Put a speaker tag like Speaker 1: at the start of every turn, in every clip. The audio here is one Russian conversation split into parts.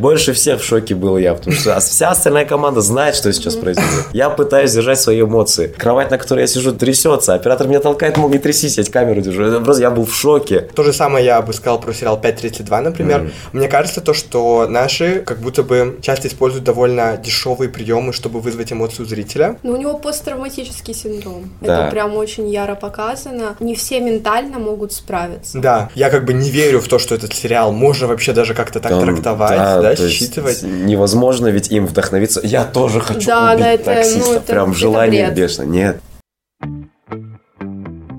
Speaker 1: Больше всех в шоке был я, потому что вся остальная команда знает, что сейчас происходит. Я пытаюсь держать свои эмоции. Кровать, на которой я сижу, трясется. Оператор меня толкает, мол, не трясись, я камеру держу. Просто я был в шоке.
Speaker 2: То же самое я бы сказал про сериал 5.32, например. Mm. Мне кажется, то, что наши как будто бы часто используют довольно дешевые приемы, чтобы вызвать эмоцию зрителя.
Speaker 3: Но у него посттравматический синдром. Да. Это прям очень яро показано. Не все ментально могут справиться.
Speaker 2: Да, я как бы не верю в то, что этот сериал можно вообще даже как-то так Там, трактовать. Да, да,
Speaker 1: то считывать. Невозможно ведь им вдохновиться. Я тоже хочу да, убить да, это, таксиста. Ну, это, Прям желание бешено. Нет.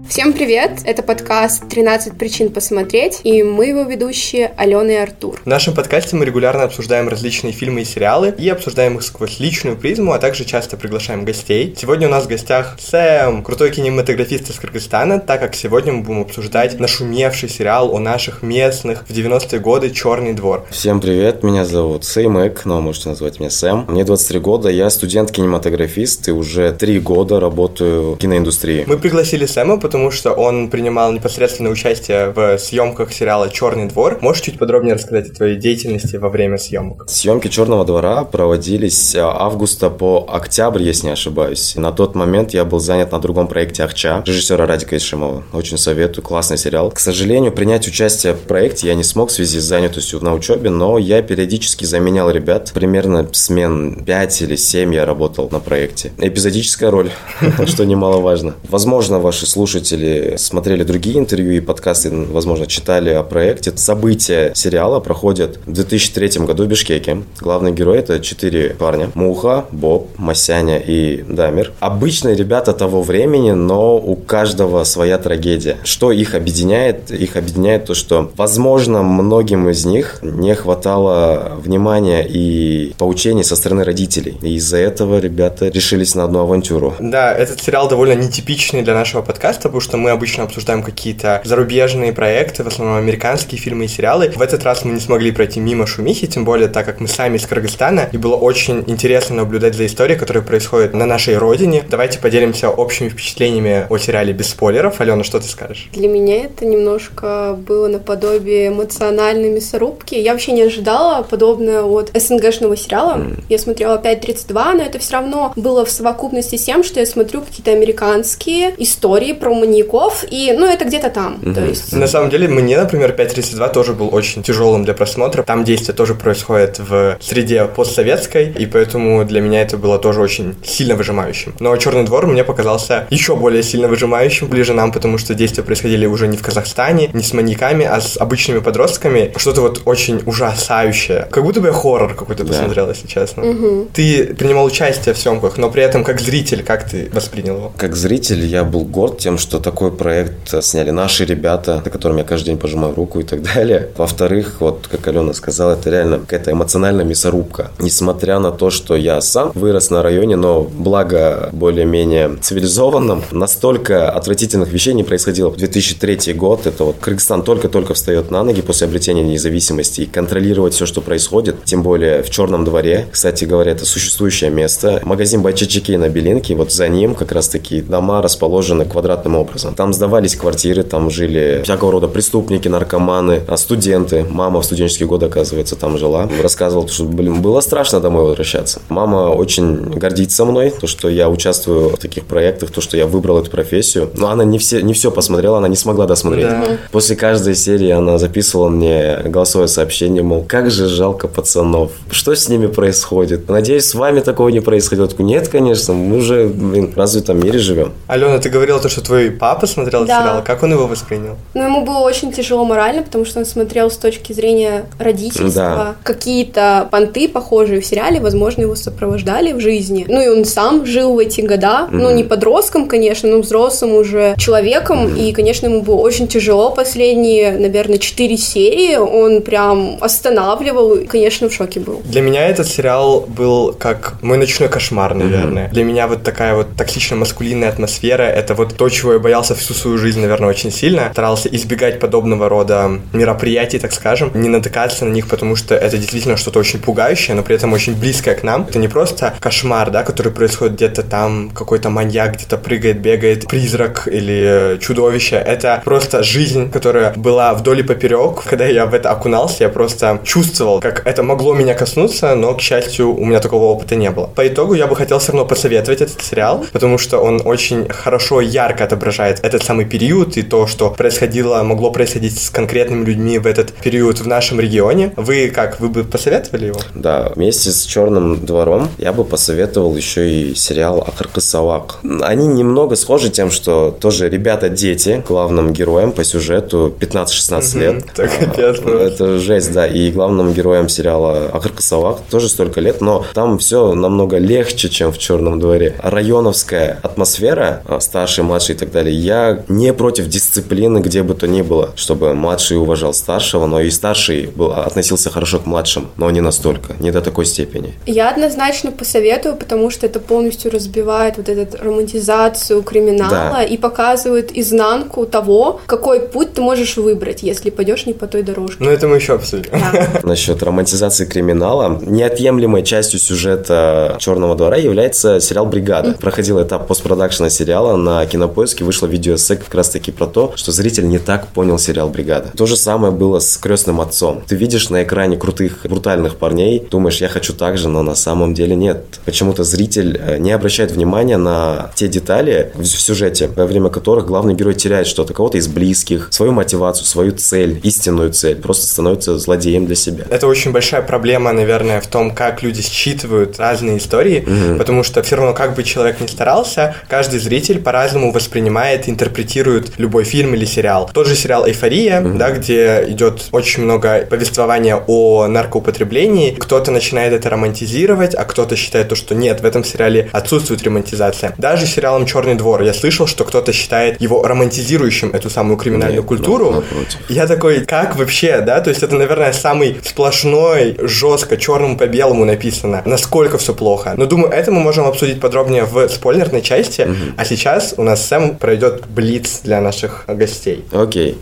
Speaker 3: Всем привет! Это подкаст «13 причин посмотреть» и мы его ведущие Алена и Артур.
Speaker 2: В нашем подкасте мы регулярно обсуждаем различные фильмы и сериалы и обсуждаем их сквозь личную призму, а также часто приглашаем гостей. Сегодня у нас в гостях Сэм, крутой кинематографист из Кыргызстана, так как сегодня мы будем обсуждать нашумевший сериал о наших местных в 90-е годы «Черный двор».
Speaker 1: Всем привет, меня зовут Сэм Эк, но можете назвать меня Сэм. Мне 23 года, я студент-кинематографист и уже три года работаю в киноиндустрии.
Speaker 2: Мы пригласили Сэма, потому потому что он принимал непосредственное участие в съемках сериала Черный двор. Можешь чуть подробнее рассказать о твоей деятельности во время съемок?
Speaker 1: Съемки Черного двора проводились августа по октябрь, если не ошибаюсь. На тот момент я был занят на другом проекте Ахча режиссера Радика Ишимова. Очень советую, классный сериал. К сожалению, принять участие в проекте я не смог в связи с занятостью на учебе, но я периодически заменял ребят. Примерно смен 5 или 7 я работал на проекте. Эпизодическая роль, что немаловажно. Возможно, ваши слушатели слушатели смотрели другие интервью и подкасты, возможно, читали о проекте. События сериала проходят в 2003 году в Бишкеке. Главный герой это четыре парня. Муха, Боб, Масяня и Дамир. Обычные ребята того времени, но у каждого своя трагедия. Что их объединяет? Их объединяет то, что, возможно, многим из них не хватало внимания и поучений со стороны родителей. И из-за этого ребята решились на одну авантюру.
Speaker 2: Да, этот сериал довольно нетипичный для нашего подкаста, потому что мы обычно обсуждаем какие-то зарубежные проекты, в основном американские фильмы и сериалы. В этот раз мы не смогли пройти мимо шумихи, тем более так как мы сами из Кыргызстана, и было очень интересно наблюдать за историей, которая происходит на нашей родине. Давайте поделимся общими впечатлениями о сериале без спойлеров. Алена, что ты скажешь?
Speaker 3: Для меня это немножко было наподобие эмоциональной мясорубки. Я вообще не ожидала подобное от СНГшного сериала. Mm. Я смотрела 5.32, но это все равно было в совокупности с тем, что я смотрю какие-то американские истории про маньяков, и, ну, это где-то там, угу. то есть...
Speaker 2: На самом деле, мне, например, 5.32 тоже был очень тяжелым для просмотра. Там действие тоже происходит в среде постсоветской, и поэтому для меня это было тоже очень сильно выжимающим. Но «Черный двор» мне показался еще более сильно выжимающим, ближе нам, потому что действия происходили уже не в Казахстане, не с маньяками, а с обычными подростками. Что-то вот очень ужасающее. Как будто бы я хоррор какой-то да. посмотрел, если честно. Угу. Ты принимал участие в съемках, но при этом как зритель, как ты воспринял его?
Speaker 1: Как зритель я был горд тем, что что такой проект сняли наши ребята, которым я каждый день пожимаю руку и так далее. Во-вторых, вот как Алена сказала, это реально какая-то эмоциональная мясорубка. Несмотря на то, что я сам вырос на районе, но благо более-менее цивилизованном, настолько отвратительных вещей не происходило. 2003 год, это вот Кыргызстан только-только встает на ноги после обретения независимости и контролировать все, что происходит, тем более в Черном дворе. Кстати говоря, это существующее место. Магазин Байчачики на Белинке, вот за ним как раз таки дома расположены квадратным образом. Там сдавались квартиры, там жили всякого рода преступники, наркоманы, а студенты. Мама в студенческие годы, оказывается, там жила. Рассказывала, что, блин, было страшно домой возвращаться. Мама очень гордится мной, то, что я участвую в таких проектах, то, что я выбрал эту профессию. Но она не все, не все посмотрела, она не смогла досмотреть. Да. После каждой серии она записывала мне голосовое сообщение, мол, как же жалко пацанов, что с ними происходит. Надеюсь, с вами такого не происходило. Нет, конечно, мы уже, блин, в развитом мире живем.
Speaker 2: Алена, ты говорила то, что твой папа смотрел да. сериал, как он его воспринял?
Speaker 3: Ну, ему было очень тяжело морально, потому что он смотрел с точки зрения родительства. Да. Какие-то понты, похожие в сериале, возможно, его сопровождали в жизни. Ну, и он сам жил в эти года. Mm-hmm. Ну, не подростком, конечно, но взрослым уже человеком. Mm-hmm. И, конечно, ему было очень тяжело. Последние, наверное, четыре серии он прям останавливал. И, конечно, в шоке был.
Speaker 2: Для меня этот сериал был как мой ночной кошмар, наверное. Mm-hmm. Для меня вот такая вот токсично-маскулинная атмосфера — это вот то, чего я боялся всю свою жизнь, наверное, очень сильно. Старался избегать подобного рода мероприятий, так скажем, не натыкаться на них, потому что это действительно что-то очень пугающее, но при этом очень близкое к нам. Это не просто кошмар, да, который происходит где-то там, какой-то маньяк где-то прыгает, бегает, призрак или чудовище. Это просто жизнь, которая была вдоль и поперек. Когда я в это окунался, я просто чувствовал, как это могло меня коснуться, но, к счастью, у меня такого опыта не было. По итогу я бы хотел все равно посоветовать этот сериал, потому что он очень хорошо, ярко отображает этот самый период и то, что происходило, могло происходить с конкретными людьми в этот период в нашем регионе. Вы как, вы бы посоветовали его?
Speaker 1: Да, вместе с «Черным двором» я бы посоветовал еще и сериал «Ахаркы Савак». Они немного схожи тем, что тоже ребята-дети, главным героем по сюжету 15-16 лет.
Speaker 2: Так, капец,
Speaker 1: Это жесть, да. И главным героем сериала «Ахаркы Савак» тоже столько лет, но там все намного легче, чем в «Черном дворе». Районовская атмосфера, а, старший, младший и так далее, я не против дисциплины, где бы то ни было, чтобы младший уважал старшего, но и старший был, относился хорошо к младшим, но не настолько, не до такой степени.
Speaker 3: Я однозначно посоветую, потому что это полностью разбивает вот эту романтизацию криминала да. и показывает изнанку того, какой путь ты можешь выбрать, если пойдешь не по той дорожке.
Speaker 2: Ну, это мы еще обсудим. Да.
Speaker 1: Насчет романтизации криминала. Неотъемлемой частью сюжета «Черного двора» является сериал «Бригада». Mm. Проходил этап постпродакшена сериала на Кинопоиске, вышла видеоэссе как раз-таки про то, что зритель не так понял сериал «Бригада». То же самое было с «Крестным отцом». Ты видишь на экране крутых, брутальных парней, думаешь, я хочу так же, но на самом деле нет. Почему-то зритель э, не обращает внимания на те детали в сюжете, во время которых главный герой теряет что-то, кого-то из близких, свою мотивацию, свою цель, истинную цель, просто становится злодеем для себя.
Speaker 2: Это очень большая проблема, наверное, в том, как люди считывают разные истории, угу. потому что все равно, как бы человек ни старался, каждый зритель по-разному воспринимает, интерпретирует любой фильм или сериал. Тот же сериал «Эйфория», угу. да, где идет очень много повествования о наркоупотреблении, кто-то начинает это романтизировать, а кто-то считает то, что нет, в этом сериале отсутствует романтизация. Даже сериалом «Черный двор» я слышал, что кто-то считает его романтизирующим эту самую криминальную нет, культуру. Напротив. Я такой, как вообще, да? То есть это, наверное, самый сплошной, жестко, черному по белому написано, насколько все плохо. Но думаю, это мы можем обсудить подробнее в спойлерной части. Угу. А сейчас у нас Сэм пройдет блиц для наших гостей.
Speaker 1: Окей.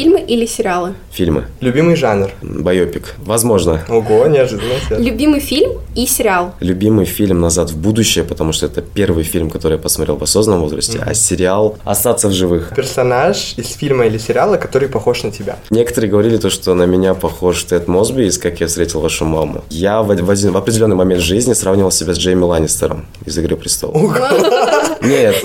Speaker 3: Фильмы или сериалы?
Speaker 1: Фильмы.
Speaker 2: Любимый жанр?
Speaker 1: Байопик. Возможно.
Speaker 2: Ого, неожиданно.
Speaker 3: Любимый фильм и сериал?
Speaker 1: Любимый фильм «Назад в будущее», потому что это первый фильм, который я посмотрел в осознанном возрасте, mm-hmm. а сериал «Остаться в живых».
Speaker 2: Персонаж из фильма или сериала, который похож на тебя?
Speaker 1: Некоторые говорили то, что на меня похож Тед Мосби из «Как я встретил вашу маму». Я в, в, один, в определенный момент жизни сравнивал себя с Джейми Ланнистером из «Игры престолов». Нет,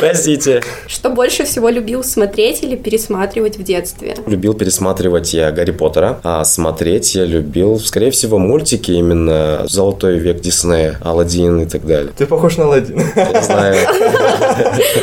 Speaker 1: простите.
Speaker 3: Что больше всего любил смотреть или пересматривать в детстве?
Speaker 1: Любил пересматривать я Гарри Поттера, а смотреть я любил, скорее всего, мультики именно «Золотой век Диснея», «Аладдин» и так далее.
Speaker 2: Ты похож на Аладдин.
Speaker 1: Я знаю.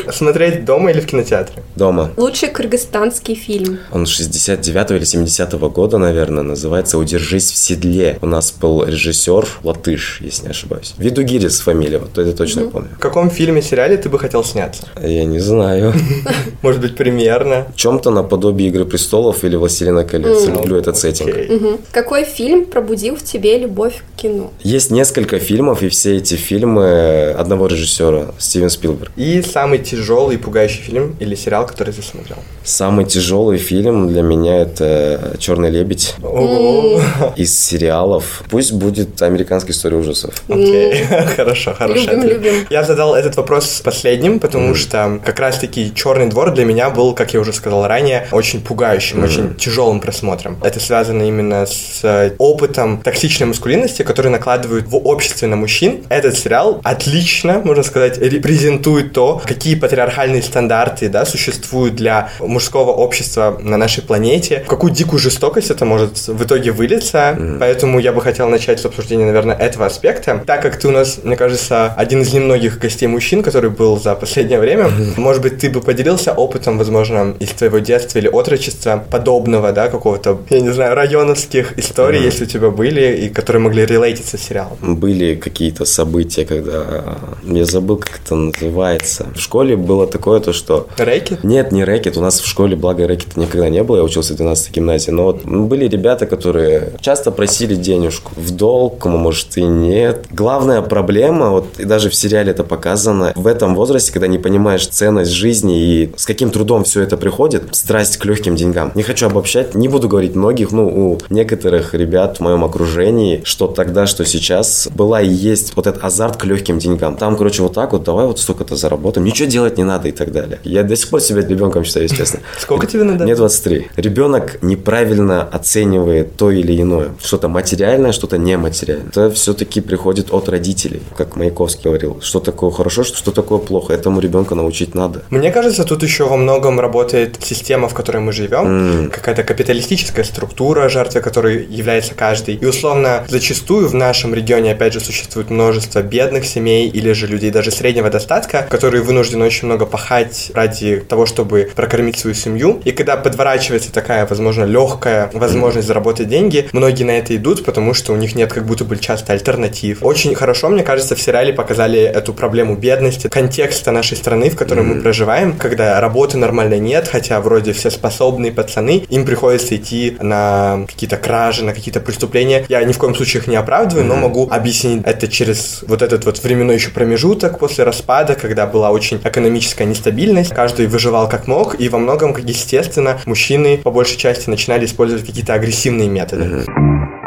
Speaker 2: Смотреть дома или в кинотеатре?
Speaker 1: Дома.
Speaker 3: Лучший кыргызстанский фильм?
Speaker 1: Он 69 или 70 -го года, наверное, называется «Удержись в седле». У нас был режиссер Латыш, если не ошибаюсь. Видугирис фамилия, вот это точно угу. помню.
Speaker 2: В каком фильме, сериале ты бы хотел сняться?
Speaker 1: Я не знаю.
Speaker 2: Может быть, примерно?
Speaker 1: В чем-то наподобие «Игры престолов» или «Властелина колец». Mm. Люблю этот сеттинг.
Speaker 3: Угу. Какой фильм пробудил в тебе любовь к кино?
Speaker 1: Есть несколько фильмов, и все эти фильмы одного режиссера, Стивен Спилберг.
Speaker 2: И самый тяжелый и пугающий фильм или сериал, который ты смотрел?
Speaker 1: Самый тяжелый фильм для меня это «Черный лебедь».
Speaker 2: Ого!
Speaker 1: Из сериалов. Пусть будет «Американская история ужасов».
Speaker 2: Окей, хорошо, хорошо.
Speaker 3: Любим, любим.
Speaker 2: Я задал этот вопрос последним, потому что как раз-таки «Черный двор» для меня был, как я уже сказал ранее, очень пугающим, очень тяжелым просмотром. Это связано именно с э, опытом токсичной маскулинности, который накладывают в обществе на мужчин. Этот сериал отлично, можно сказать, репрезентует то, какие патриархальные стандарты да, существуют для мужского общества на нашей планете, в какую дикую жестокость это может в итоге вылиться. Mm. Поэтому я бы хотел начать с обсуждения, наверное, этого аспекта. Так как ты у нас, мне кажется, один из немногих гостей мужчин, который был за последнее время, mm. может быть, ты бы поделился опытом, возможно, из твоего детства или отрочества подобного, да, какого-то, я не знаю, районовских историй, mm-hmm. если у тебя были, и которые могли релейтиться с сериалом?
Speaker 1: Были какие-то события, когда... Я забыл, как это называется. В школе было такое то, что...
Speaker 2: Рэкет?
Speaker 1: Нет, не рэкет. У нас в школе, благо, рэкета никогда не было. Я учился в 12 гимназии. Но вот были ребята, которые часто просили денежку. В долг, может, и нет. Главная проблема, вот и даже в сериале это показано, в этом возрасте, когда не понимаешь ценность жизни и с каким трудом все это приходит, страсть к легким деньгам. Не хочу обобщать, не буду говорить многих, ну, у некоторых ребят в моем окружении, что тогда, что сейчас, была и есть вот этот азарт к легким деньгам. Там, короче, вот так вот, давай вот столько-то заработаем, ничего делать не надо и так далее. Я до сих пор себя ребенком считаю, естественно.
Speaker 2: Сколько тебе надо?
Speaker 1: Мне 23. Ребенок неправильно оценивает то или иное. Что-то материальное, что-то нематериальное. Это все-таки приходит от родителей, как Маяковский говорил. Что такое хорошо, что такое плохо. Этому ребенка научить надо.
Speaker 2: Мне кажется, тут еще во многом работает система, в которой мы живем. Mm. Какая-то капиталистическая структура, жертвой которой является каждый. И условно, зачастую в нашем регионе, опять же, существует множество бедных семей или же людей даже среднего достатка, которые вынуждены очень много пахать ради того, чтобы прокормить свою семью. И когда подворачивается такая, возможно, легкая возможность заработать деньги, многие на это идут, потому что у них нет как будто бы часто альтернатив. Очень хорошо, мне кажется, в сериале показали эту проблему бедности, контекста нашей страны, в которой mm-hmm. мы проживаем, когда работы нормальной нет, хотя вроде все способные пацаны, им приходится идти на какие-то кражи, на какие-то преступления. Я ни в коем случае их не оправдываю, mm-hmm. но могу объяснить это через вот этот вот временной еще промежуток после распада, когда была очень экономическая нестабильность. Каждый выживал как мог, и во многом, естественно, мужчины по большей части начинали использовать какие-то агрессивные методы. Mm-hmm.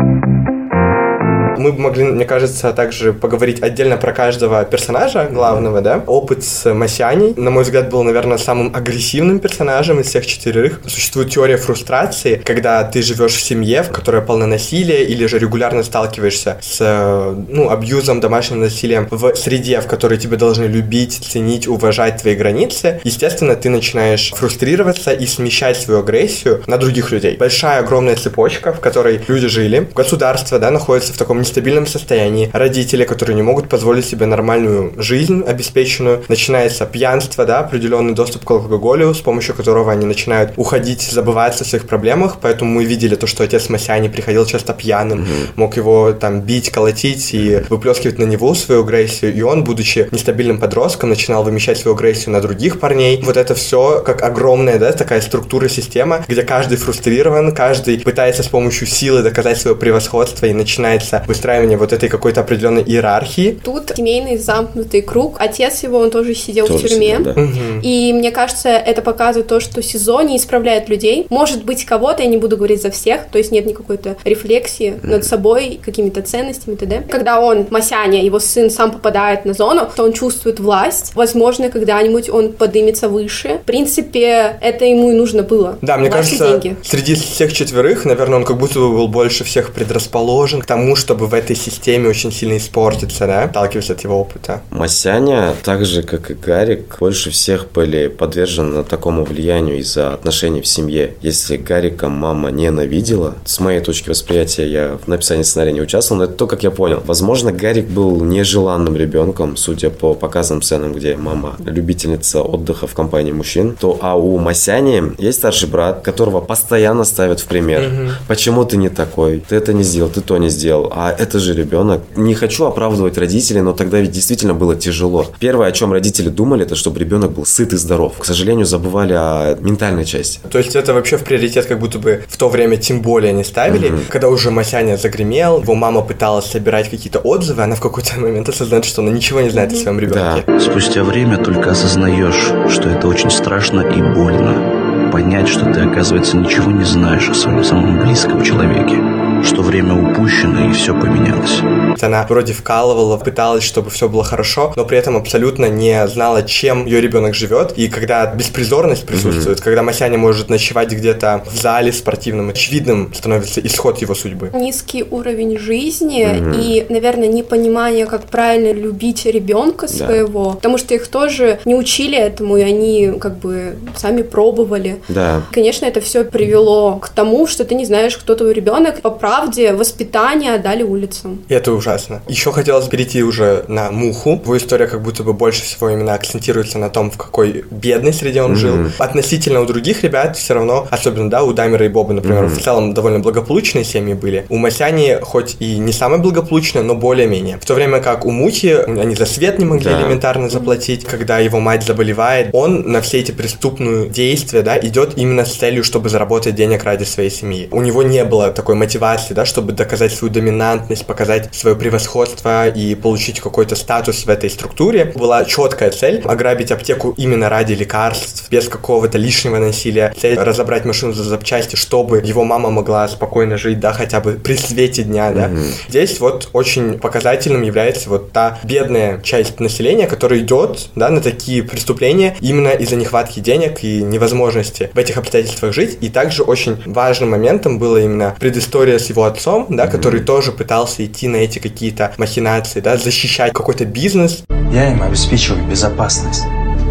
Speaker 2: Мы бы могли, мне кажется, также поговорить отдельно про каждого персонажа главного, да. Опыт с Масяней, на мой взгляд, был, наверное, самым агрессивным персонажем из всех четверых. Существует теория фрустрации, когда ты живешь в семье, в которой полно насилия, или же регулярно сталкиваешься с, ну, абьюзом, домашним насилием в среде, в которой тебя должны любить, ценить, уважать твои границы. Естественно, ты начинаешь фрустрироваться и смещать свою агрессию на других людей. Большая, огромная цепочка, в которой люди жили. Государство, да, находится в таком нестабильном состоянии, родители, которые не могут позволить себе нормальную жизнь обеспеченную, начинается пьянство, да, определенный доступ к алкоголю, с помощью которого они начинают уходить, забывать о своих проблемах, поэтому мы видели то, что отец Масяни приходил часто пьяным, mm-hmm. мог его там бить, колотить и выплескивать на него свою агрессию, и он, будучи нестабильным подростком, начинал вымещать свою агрессию на других парней. Вот это все как огромная, да, такая структура, система, где каждый фрустрирован, каждый пытается с помощью силы доказать свое превосходство и начинается выстраивание вот этой какой-то определенной иерархии.
Speaker 3: Тут семейный замкнутый круг. Отец его, он тоже сидел тоже в тюрьме. Сидел, да. И мне кажется, это показывает то, что СИЗО не исправляет людей. Может быть, кого-то, я не буду говорить за всех, то есть нет никакой-то рефлексии mm. над собой, какими-то ценностями т.д. Когда он, Масяня, его сын, сам попадает на зону, то он чувствует власть. Возможно, когда-нибудь он поднимется выше. В принципе, это ему и нужно было.
Speaker 2: Да, мне кажется, деньги. среди всех четверых, наверное, он как будто бы был больше всех предрасположен к тому, чтобы в этой системе очень сильно испортиться, да, отталкиваясь от его опыта.
Speaker 1: Масяня, так же, как и Гарик, больше всех были подвержены такому влиянию из-за отношений в семье. Если Гарика мама ненавидела, с моей точки восприятия, я в написании сценария не участвовал, но это то, как я понял. Возможно, Гарик был нежеланным ребенком, судя по показанным сценам, где мама любительница отдыха в компании мужчин, то а у Масяни есть старший брат, которого постоянно ставят в пример. Угу. Почему ты не такой? Ты это не сделал, ты то не сделал. А это же ребенок. Не хочу оправдывать родителей, но тогда ведь действительно было тяжело. Первое, о чем родители думали, это чтобы ребенок был сыт и здоров. К сожалению, забывали о ментальной части.
Speaker 2: То есть это вообще в приоритет как будто бы в то время тем более не ставили. Mm-hmm. Когда уже Масяня загремел, его мама пыталась собирать какие-то отзывы, она в какой-то момент осознает, что она ничего не знает mm-hmm. о своем ребенке.
Speaker 4: Да. Спустя время только осознаешь, что это очень страшно и больно. Понять, что ты, оказывается, ничего не знаешь о своем самом близком человеке что время упущено и все поменялось.
Speaker 2: Она вроде вкалывала, пыталась, чтобы все было хорошо, но при этом абсолютно не знала, чем ее ребенок живет. И когда беспризорность присутствует, mm-hmm. когда Масяня может ночевать где-то в зале спортивном, очевидным становится исход его судьбы.
Speaker 3: Низкий уровень жизни mm-hmm. и, наверное, непонимание, как правильно любить ребенка своего, да. потому что их тоже не учили этому, и они как бы сами пробовали.
Speaker 1: Да.
Speaker 3: Конечно, это все привело к тому, что ты не знаешь, кто твой ребенок по правде воспитание отдали улицам.
Speaker 2: И это ужасно. Еще хотелось перейти уже на Муху. Его история как будто бы больше всего именно акцентируется на том, в какой бедной среде он mm-hmm. жил. Относительно у других ребят все равно, особенно, да, у Дамера и Боба, например, mm-hmm. в целом довольно благополучные семьи были. У Масяни хоть и не самые благополучные, но более-менее. В то время как у Мухи они за свет не могли да. элементарно заплатить, когда его мать заболевает, он на все эти преступные действия, да, идет именно с целью, чтобы заработать денег ради своей семьи. У него не было такой мотивации, да, чтобы доказать свою доминантность, показать свое превосходство и получить какой-то статус в этой структуре. Была четкая цель ограбить аптеку именно ради лекарств, без какого-то лишнего насилия, цель разобрать машину за запчасти, чтобы его мама могла спокойно жить, да, хотя бы при свете дня, да. Mm-hmm. Здесь вот очень показательным является вот та бедная часть населения, которая идет, да, на такие преступления именно из-за нехватки денег и невозможности в этих обстоятельствах жить. И также очень важным моментом было именно предыстория с его отцом, да, mm-hmm. который тоже пытался идти на эти какие-то махинации, да, защищать какой-то бизнес.
Speaker 5: Я им обеспечиваю безопасность.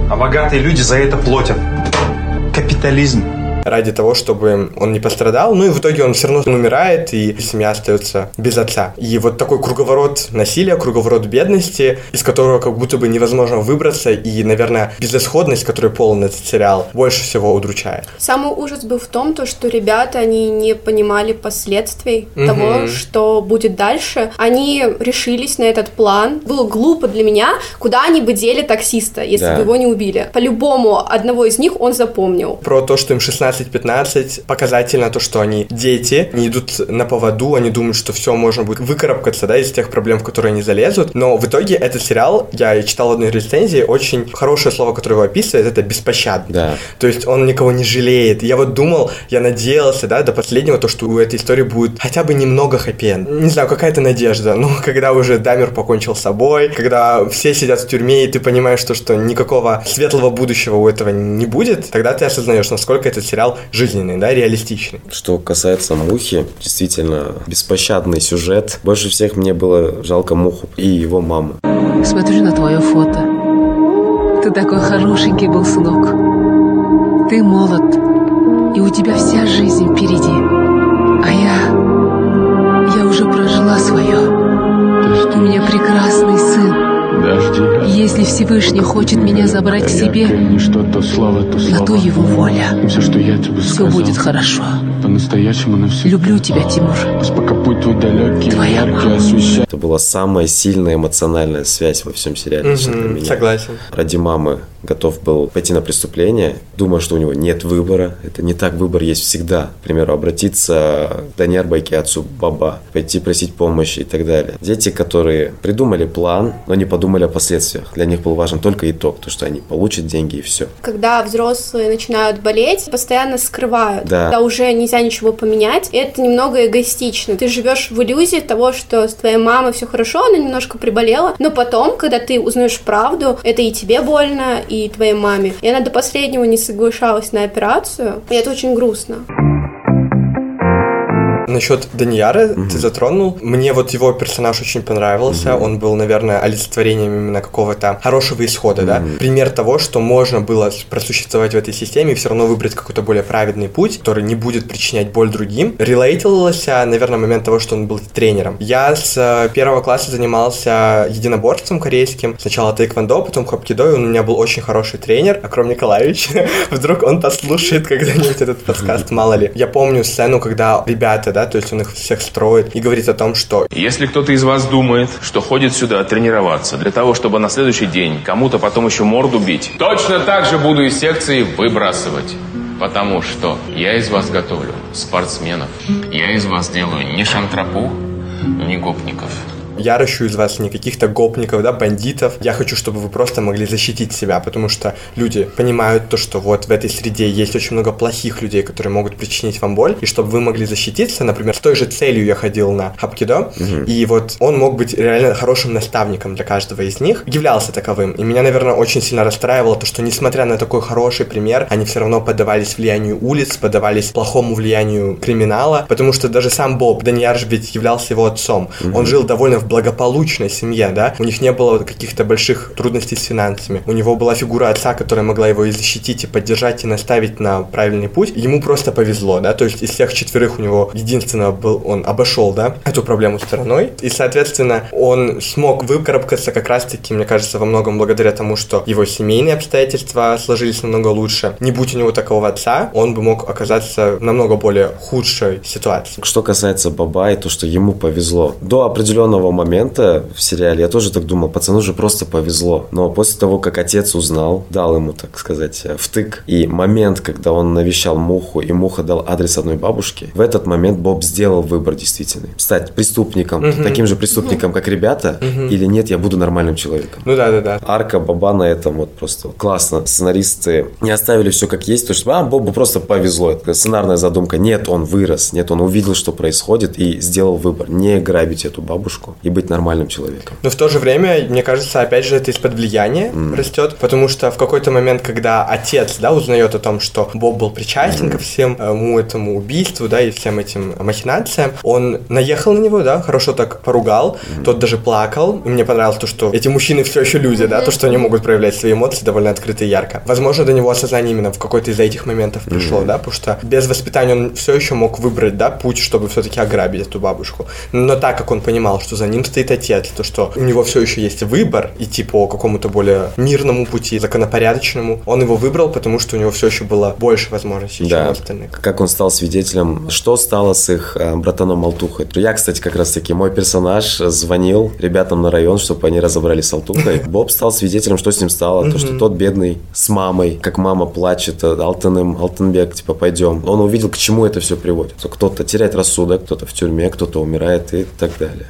Speaker 5: А богатые люди за это платят. Капитализм
Speaker 2: ради того, чтобы он не пострадал. Ну и в итоге он все равно умирает, и семья остается без отца. И вот такой круговорот насилия, круговорот бедности, из которого как будто бы невозможно выбраться, и, наверное, безысходность, которой полон этот сериал, больше всего удручает.
Speaker 3: Самый ужас был в том, то, что ребята, они не понимали последствий угу. того, что будет дальше. Они решились на этот план. Было глупо для меня, куда они бы дели таксиста, если да. бы его не убили. По-любому, одного из них он запомнил.
Speaker 2: Про то, что им 16 12-15 показательно то, что они дети, не идут на поводу, они думают, что все можно будет выкарабкаться, да, из тех проблем, в которые они залезут. Но в итоге этот сериал, я читал одну рецензии, очень хорошее слово, которое его описывает, это беспощадный.
Speaker 1: Да.
Speaker 2: То есть он никого не жалеет. Я вот думал, я надеялся, да, до последнего, то, что у этой истории будет хотя бы немного хэппи Не знаю, какая-то надежда. Но когда уже Дамер покончил с собой, когда все сидят в тюрьме, и ты понимаешь, что, что никакого светлого будущего у этого не будет, тогда ты осознаешь, насколько этот сериал сериал жизненный, да, реалистичный.
Speaker 1: Что касается Мухи, действительно, беспощадный сюжет. Больше всех мне было жалко Муху и его маму.
Speaker 6: Смотрю на твое фото. Ты такой хорошенький был, сынок. Ты молод, и у тебя вся жизнь впереди. Всевышний хочет меня забрать к себе, что, то слава, то слава. на то его воля. Все, что я тебе все сказал, будет хорошо. По-настоящему на все. Люблю тебя, Тимур. Пока путь твой далекий, Твоя мама.
Speaker 1: Это была самая сильная эмоциональная связь во всем сериале.
Speaker 2: Для меня. Согласен.
Speaker 1: Ради мамы готов был пойти на преступление, думая, что у него нет выбора. Это не так, выбор есть всегда. К примеру, обратиться к Даниар Байке, отцу Баба, пойти просить помощи и так далее. Дети, которые придумали план, но не подумали о последствиях. Для них был важен только итог, то, что они получат деньги и все.
Speaker 3: Когда взрослые начинают болеть, постоянно скрывают.
Speaker 1: Да.
Speaker 3: Когда уже нельзя ничего поменять, это немного эгоистично. Ты живешь в иллюзии того, что с твоей мамой все хорошо, она немножко приболела, но потом, когда ты узнаешь правду, это и тебе больно, и твоей маме. И она до последнего не соглашалась на операцию, и это очень грустно.
Speaker 2: Насчет Данияра mm-hmm. ты затронул. Мне вот его персонаж очень понравился. Mm-hmm. Он был, наверное, олицетворением именно какого-то хорошего исхода, mm-hmm. да. Пример того, что можно было просуществовать в этой системе и все равно выбрать какой-то более праведный путь, который не будет причинять боль другим. Релейтился, наверное, момент того, что он был тренером. Я с э, первого класса занимался единоборством корейским. Сначала тэквондо, потом хапкидо, и он у меня был очень хороший тренер, Акром Николаевич. Вдруг он послушает когда-нибудь этот подкаст, мало ли. Я помню сцену, когда ребята, да, то есть он их всех строит и говорит о том, что...
Speaker 7: Если кто-то из вас думает, что ходит сюда тренироваться для того, чтобы на следующий день кому-то потом еще морду бить, точно так же буду из секции выбрасывать. Потому что я из вас готовлю спортсменов. Я из вас делаю не шантрапу, не гопников
Speaker 2: я ращу из вас не каких-то гопников, да, бандитов. Я хочу, чтобы вы просто могли защитить себя, потому что люди понимают то, что вот в этой среде есть очень много плохих людей, которые могут причинить вам боль, и чтобы вы могли защититься, например, с той же целью я ходил на хапкидо, угу. и вот он мог быть реально хорошим наставником для каждого из них, являлся таковым. И меня, наверное, очень сильно расстраивало то, что несмотря на такой хороший пример, они все равно поддавались влиянию улиц, поддавались плохому влиянию криминала, потому что даже сам Боб Даниарж ведь являлся его отцом. Угу. Он жил довольно в благополучной семье, да, у них не было каких-то больших трудностей с финансами, у него была фигура отца, которая могла его и защитить, и поддержать, и наставить на правильный путь, ему просто повезло, да, то есть из всех четверых у него единственно был, он обошел, да, эту проблему стороной, и, соответственно, он смог выкарабкаться как раз-таки, мне кажется, во многом благодаря тому, что его семейные обстоятельства сложились намного лучше. Не будь у него такого отца, он бы мог оказаться в намного более худшей ситуации.
Speaker 1: Что касается Баба и то, что ему повезло. До определенного момента в сериале я тоже так думал, пацану же просто повезло. Но после того, как отец узнал, дал ему, так сказать, втык, и момент, когда он навещал Муху, и Муха дал адрес одной бабушки, в этот момент Боб сделал выбор действительный. Стать преступником, угу. таким же преступником, как ребята, угу. или нет, я буду нормальным человеком.
Speaker 2: Ну да, да, да.
Speaker 1: Арка Баба на этом вот просто классно. Сценаристы не оставили все как есть, то есть, а, Бобу просто повезло. Это сценарная задумка. Нет, он вырос, нет, он увидел, что происходит, и сделал выбор. Не грабить эту бабушку и быть нормальным человеком.
Speaker 2: Но в то же время, мне кажется, опять же, это из-под влияния mm. растет, потому что в какой-то момент, когда отец, да, узнает о том, что Боб был причастен mm. ко всему этому убийству, да, и всем этим махинациям, он наехал на него, да, хорошо так поругал, mm. тот даже плакал, и мне понравилось то, что эти мужчины все еще люди, да, то, что они могут проявлять свои эмоции довольно открыто и ярко. Возможно, до него осознание именно в какой-то из этих моментов пришло, mm-hmm. да, потому что без воспитания он все еще мог выбрать, да, путь, чтобы все-таки ограбить эту бабушку. Но так как он понимал, что за ним стоит отец, то что у него все еще есть выбор идти по какому-то более мирному пути, законопорядочному, он его выбрал, потому что у него все еще было больше возможностей, да. чем у остальных.
Speaker 1: Как он стал свидетелем, что стало с их э, братаном Алтухой. Я, кстати, как раз таки, мой персонаж звонил ребятам на район, чтобы они разобрались с Алтухой. Боб стал свидетелем, что с ним стало, то, что тот бедный с мамой, как мама плачет, э, Алтаным, Алтенбек, типа, пойдем. Он увидел, к чему это все приводит. Кто-то теряет рассудок, кто-то в тюрьме, кто-то умирает и так далее.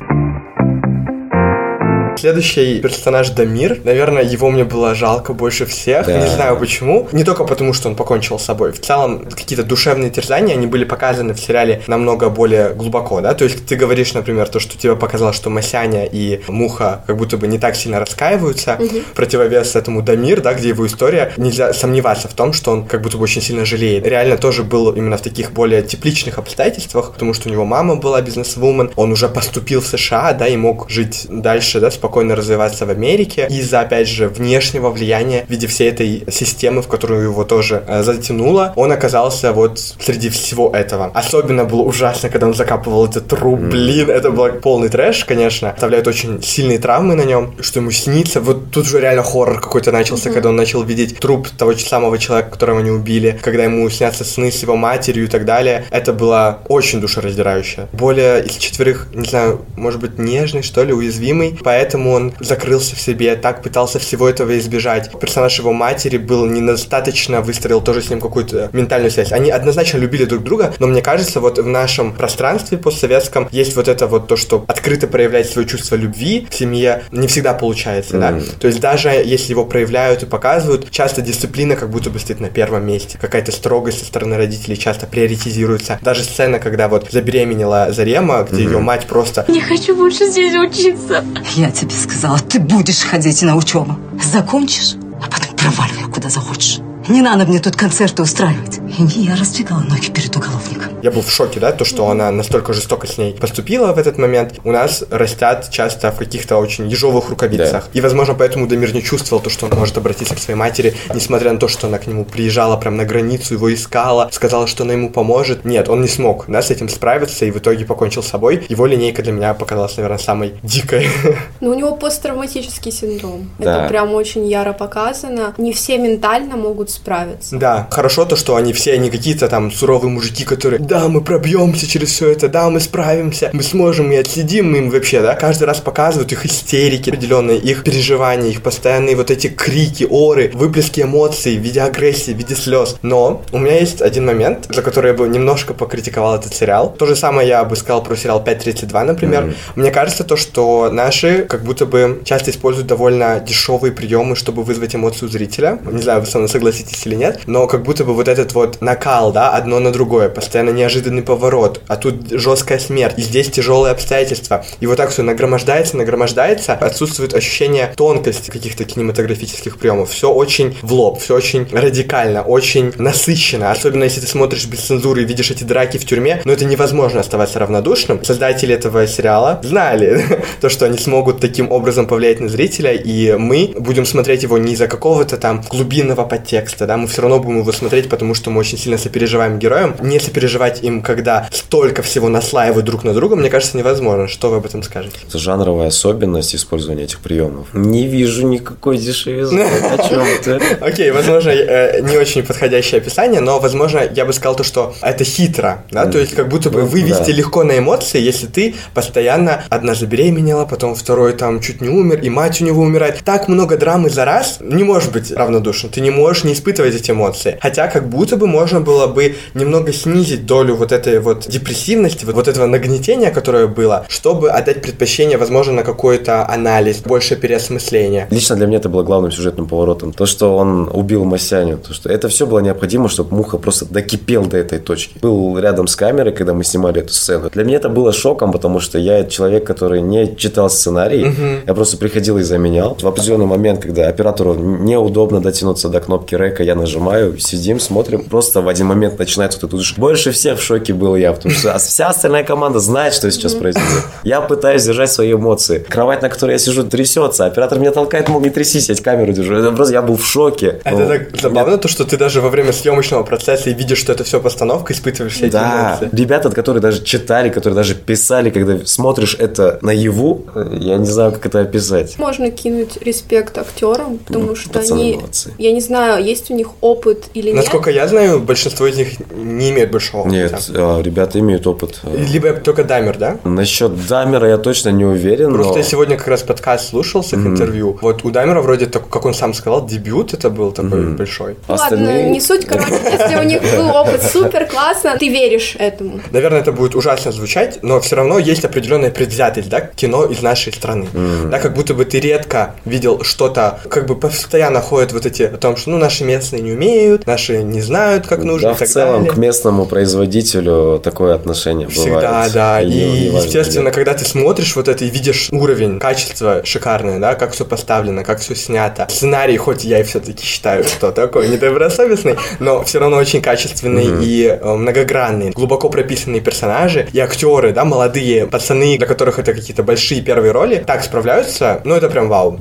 Speaker 2: Следующий персонаж Дамир, наверное, его мне было жалко больше всех. Да. Не знаю почему. Не только потому, что он покончил с собой. В целом, какие-то душевные терзания, они были показаны в сериале намного более глубоко, да? То есть ты говоришь, например, то, что тебе показалось, что Масяня и Муха как будто бы не так сильно раскаиваются. Угу. Противовес этому Дамир, да, где его история, нельзя сомневаться в том, что он как будто бы очень сильно жалеет. Реально тоже был именно в таких более тепличных обстоятельствах, потому что у него мама была бизнесвумен, он уже поступил в США, да, и мог жить дальше, да, спокойно спокойно развиваться в Америке из-за, опять же, внешнего влияния в виде всей этой системы, в которую его тоже э, затянуло, он оказался вот среди всего этого. Особенно было ужасно, когда он закапывал этот труп, блин, это был полный трэш, конечно, оставляет очень сильные травмы на нем, что ему снится, вот тут уже реально хоррор какой-то начался, mm-hmm. когда он начал видеть труп того самого человека, которого они убили, когда ему снятся сны с его матерью и так далее, это было очень душераздирающе. Более из четверых, не знаю, может быть, нежный, что ли, уязвимый, поэтому поэтому он закрылся в себе, так пытался всего этого избежать. Персонаж его матери был недостаточно выстроил тоже с ним какую-то ментальную связь. Они однозначно любили друг друга, но мне кажется, вот в нашем пространстве постсоветском есть вот это вот то, что открыто проявлять свое чувство любви в семье не всегда получается, mm. да. То есть даже если его проявляют и показывают, часто дисциплина как будто бы стоит на первом месте. Какая-то строгость со стороны родителей часто приоритизируется. Даже сцена, когда вот забеременела Зарема, где mm-hmm. ее мать просто...
Speaker 8: Не хочу больше здесь учиться.
Speaker 9: Я тебе сказала, ты будешь ходить на учебу. Закончишь, а потом проваливай куда захочешь. Не надо мне тут концерты устраивать. И я раздвигала ноги перед уголовником.
Speaker 2: Я был в шоке, да, то, что она настолько жестоко с ней поступила в этот момент. У нас растят часто в каких-то очень ежовых рукавицах. Да. И, возможно, поэтому Дамир не чувствовал то, что он может обратиться к своей матери, несмотря на то, что она к нему приезжала прям на границу, его искала, сказала, что она ему поможет. Нет, он не смог, да, с этим справиться и в итоге покончил с собой. Его линейка для меня показалась, наверное, самой дикой.
Speaker 3: Ну, у него посттравматический синдром. Да. Это прям очень яро показано. Не все ментально могут справиться.
Speaker 2: Да, хорошо то, что они все не какие-то там суровые мужики, которые, да, мы пробьемся через все это, да, мы справимся, мы сможем и отсидим им вообще, да, каждый раз показывают их истерики определенные, их переживания, их постоянные вот эти крики, оры, выплески эмоций в виде агрессии, в виде слез. Но у меня есть один момент, за который я бы немножко покритиковал этот сериал. То же самое я бы сказал про сериал 5.32, например. Mm-hmm. Мне кажется то, что наши как будто бы часто используют довольно дешевые приемы, чтобы вызвать эмоцию зрителя. Не знаю, вы со мной согласитесь согласитесь или нет, но как будто бы вот этот вот накал, да, одно на другое, постоянно неожиданный поворот, а тут жесткая смерть, и здесь тяжелые обстоятельства, и вот так все нагромождается, нагромождается, отсутствует ощущение тонкости каких-то кинематографических приемов, все очень в лоб, все очень радикально, очень насыщенно, особенно если ты смотришь без цензуры и видишь эти драки в тюрьме, но это невозможно оставаться равнодушным. Создатели этого сериала знали то, что они смогут таким образом повлиять на зрителя, и мы будем смотреть его не из-за какого-то там глубинного подтекста, да, мы все равно будем его смотреть, потому что мы очень сильно сопереживаем героям. Не сопереживать им, когда столько всего наслаивают друг на друга, мне кажется, невозможно. Что вы об этом скажете?
Speaker 1: Это жанровая особенность использования этих приемов. Не вижу никакой дешевизны. О чем ты?
Speaker 2: Окей, возможно, э, не очень подходящее описание, но, возможно, я бы сказал то, что это хитро, да, то есть как будто бы вывести легко на эмоции, если ты постоянно одна забеременела, потом второй там чуть не умер, и мать у него умирает. Так много драмы за раз не можешь быть равнодушен, ты не можешь не испытывать эти эмоции. Хотя как будто бы можно было бы немного снизить долю вот этой вот депрессивности, вот, вот этого нагнетения, которое было, чтобы отдать предпочтение, возможно, на какой-то анализ, больше переосмысления.
Speaker 1: Лично для меня это было главным сюжетным поворотом. То, что он убил Масяню, то, что это все было необходимо, чтобы Муха просто докипел до этой точки. Был рядом с камерой, когда мы снимали эту сцену. Для меня это было шоком, потому что я человек, который не читал сценарий, угу. я просто приходил и заменял. В определенный момент, когда оператору неудобно дотянуться до кнопки река, я нажимаю, сидим, смотрим. Просто в один момент начинается вот это Больше всех в шоке был я, потому что вся остальная команда знает, что сейчас происходит. Я пытаюсь держать свои эмоции. Кровать, на которой я сижу, трясется. Оператор меня толкает, мог не трясись, я камеру держу. Это просто я был в шоке.
Speaker 2: Это ну, так забавно, то, что ты даже во время съемочного процесса и видишь, что это все постановка, испытываешь все эти да. эмоции.
Speaker 1: Ребята, которые даже читали, которые даже писали, когда смотришь это наяву, я не знаю, как это описать.
Speaker 3: Можно кинуть респект актерам, потому ну, что они, молодцы. я не знаю, есть у них опыт или
Speaker 2: нет. Насколько я знаю, большинство из них не имеют большого опыта.
Speaker 1: Нет, а, ребята имеют опыт.
Speaker 2: Либо только Дамер, да?
Speaker 1: Насчет Дамера я точно не уверен.
Speaker 2: Просто но... я сегодня как раз подкаст слушал с их mm-hmm. интервью. Вот у Дамера вроде, так, как он сам сказал, дебют это был такой mm-hmm. большой.
Speaker 3: Остальные... Ладно, не суть, короче, если у них был опыт супер классно, ты веришь этому.
Speaker 2: Наверное, это будет ужасно звучать, но все равно есть определенная предвзятость, да, кино из нашей страны. Mm-hmm. Да, как будто бы ты редко видел что-то, как бы постоянно ходят вот эти о том, что ну наши местные не умеют, наши не знают, как нужно.
Speaker 1: Да, в целом далее. к местному производителю такое отношение
Speaker 2: Всегда,
Speaker 1: бывает.
Speaker 2: да. И, и естественно, когда ты смотришь вот это и видишь уровень, качество шикарное, да, как все поставлено, как все снято. Сценарий, хоть я и все-таки считаю, что такой недобросовестный, но все равно очень качественный mm-hmm. и э, многогранный, глубоко прописанные персонажи и актеры, да, молодые пацаны, для которых это какие-то большие первые роли, так справляются, ну это прям вау.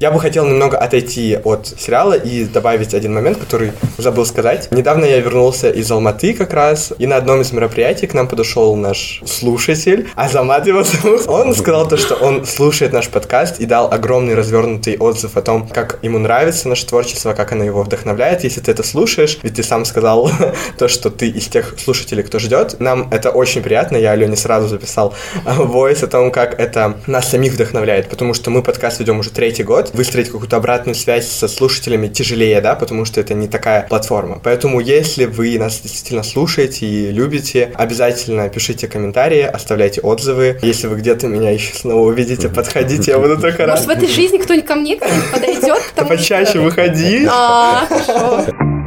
Speaker 2: Я бы хотел немного отойти от сериала и добавить один момент, который забыл сказать. Недавно я вернулся из Алматы как раз, и на одном из мероприятий к нам подошел наш слушатель, Азамат его зовут. Он сказал то, что он слушает наш подкаст и дал огромный развернутый отзыв о том, как ему нравится наше творчество, как оно его вдохновляет. Если ты это слушаешь, ведь ты сам сказал то, что ты из тех слушателей, кто ждет, нам это очень приятно. Я Алене сразу записал войс о том, как это нас самих вдохновляет, потому что мы подкаст ведем уже третий год, выстроить какую-то обратную связь со слушателями тяжелее, да, потому что это не такая платформа. Поэтому, если вы нас действительно слушаете и любите, обязательно пишите комментарии, оставляйте отзывы. Если вы где-то меня еще снова увидите, подходите, я буду только рад.
Speaker 3: Может, в этой жизни кто-нибудь ко мне подойдет?
Speaker 2: Почаще выходи.
Speaker 3: А, хорошо.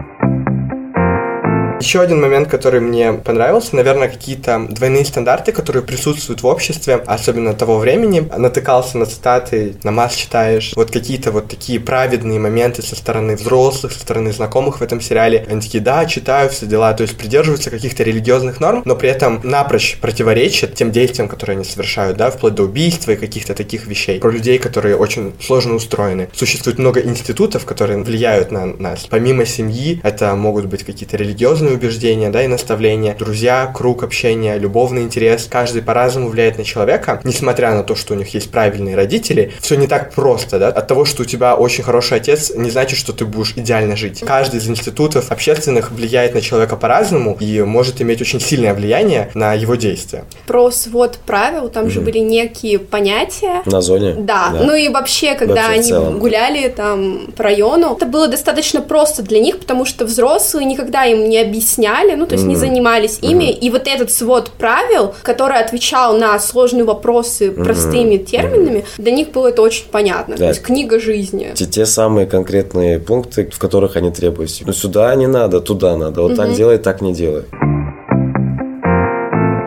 Speaker 2: Еще один момент, который мне понравился, наверное, какие-то двойные стандарты, которые присутствуют в обществе, особенно того времени. Натыкался на цитаты, намаз читаешь, вот какие-то вот такие праведные моменты со стороны взрослых, со стороны знакомых в этом сериале. Они такие, да, читаю, все дела, то есть придерживаются каких-то религиозных норм, но при этом напрочь противоречат тем действиям, которые они совершают, да, вплоть до убийства и каких-то таких вещей. Про людей, которые очень сложно устроены. Существует много институтов, которые влияют на нас. Помимо семьи, это могут быть какие-то религиозные личные убеждения, да, и наставления, друзья, круг общения, любовный интерес. Каждый по-разному влияет на человека, несмотря на то, что у них есть правильные родители. Все не так просто, да. От того, что у тебя очень хороший отец, не значит, что ты будешь идеально жить. Каждый из институтов общественных влияет на человека по-разному и может иметь очень сильное влияние на его действия.
Speaker 3: Про свод правил, там mm-hmm. же были некие понятия.
Speaker 1: На зоне?
Speaker 3: Да. да. Ну и вообще, когда вообще они гуляли там по району, это было достаточно просто для них, потому что взрослые никогда им не объясняли объясняли, ну, то есть mm-hmm. не занимались ими, mm-hmm. и вот этот свод правил, который отвечал на сложные вопросы простыми mm-hmm. терминами, для них было это очень понятно. Да. То есть книга жизни.
Speaker 1: Те, те самые конкретные пункты, в которых они требуют. Ну, сюда не надо, туда надо. Вот mm-hmm. так делай, так не делай.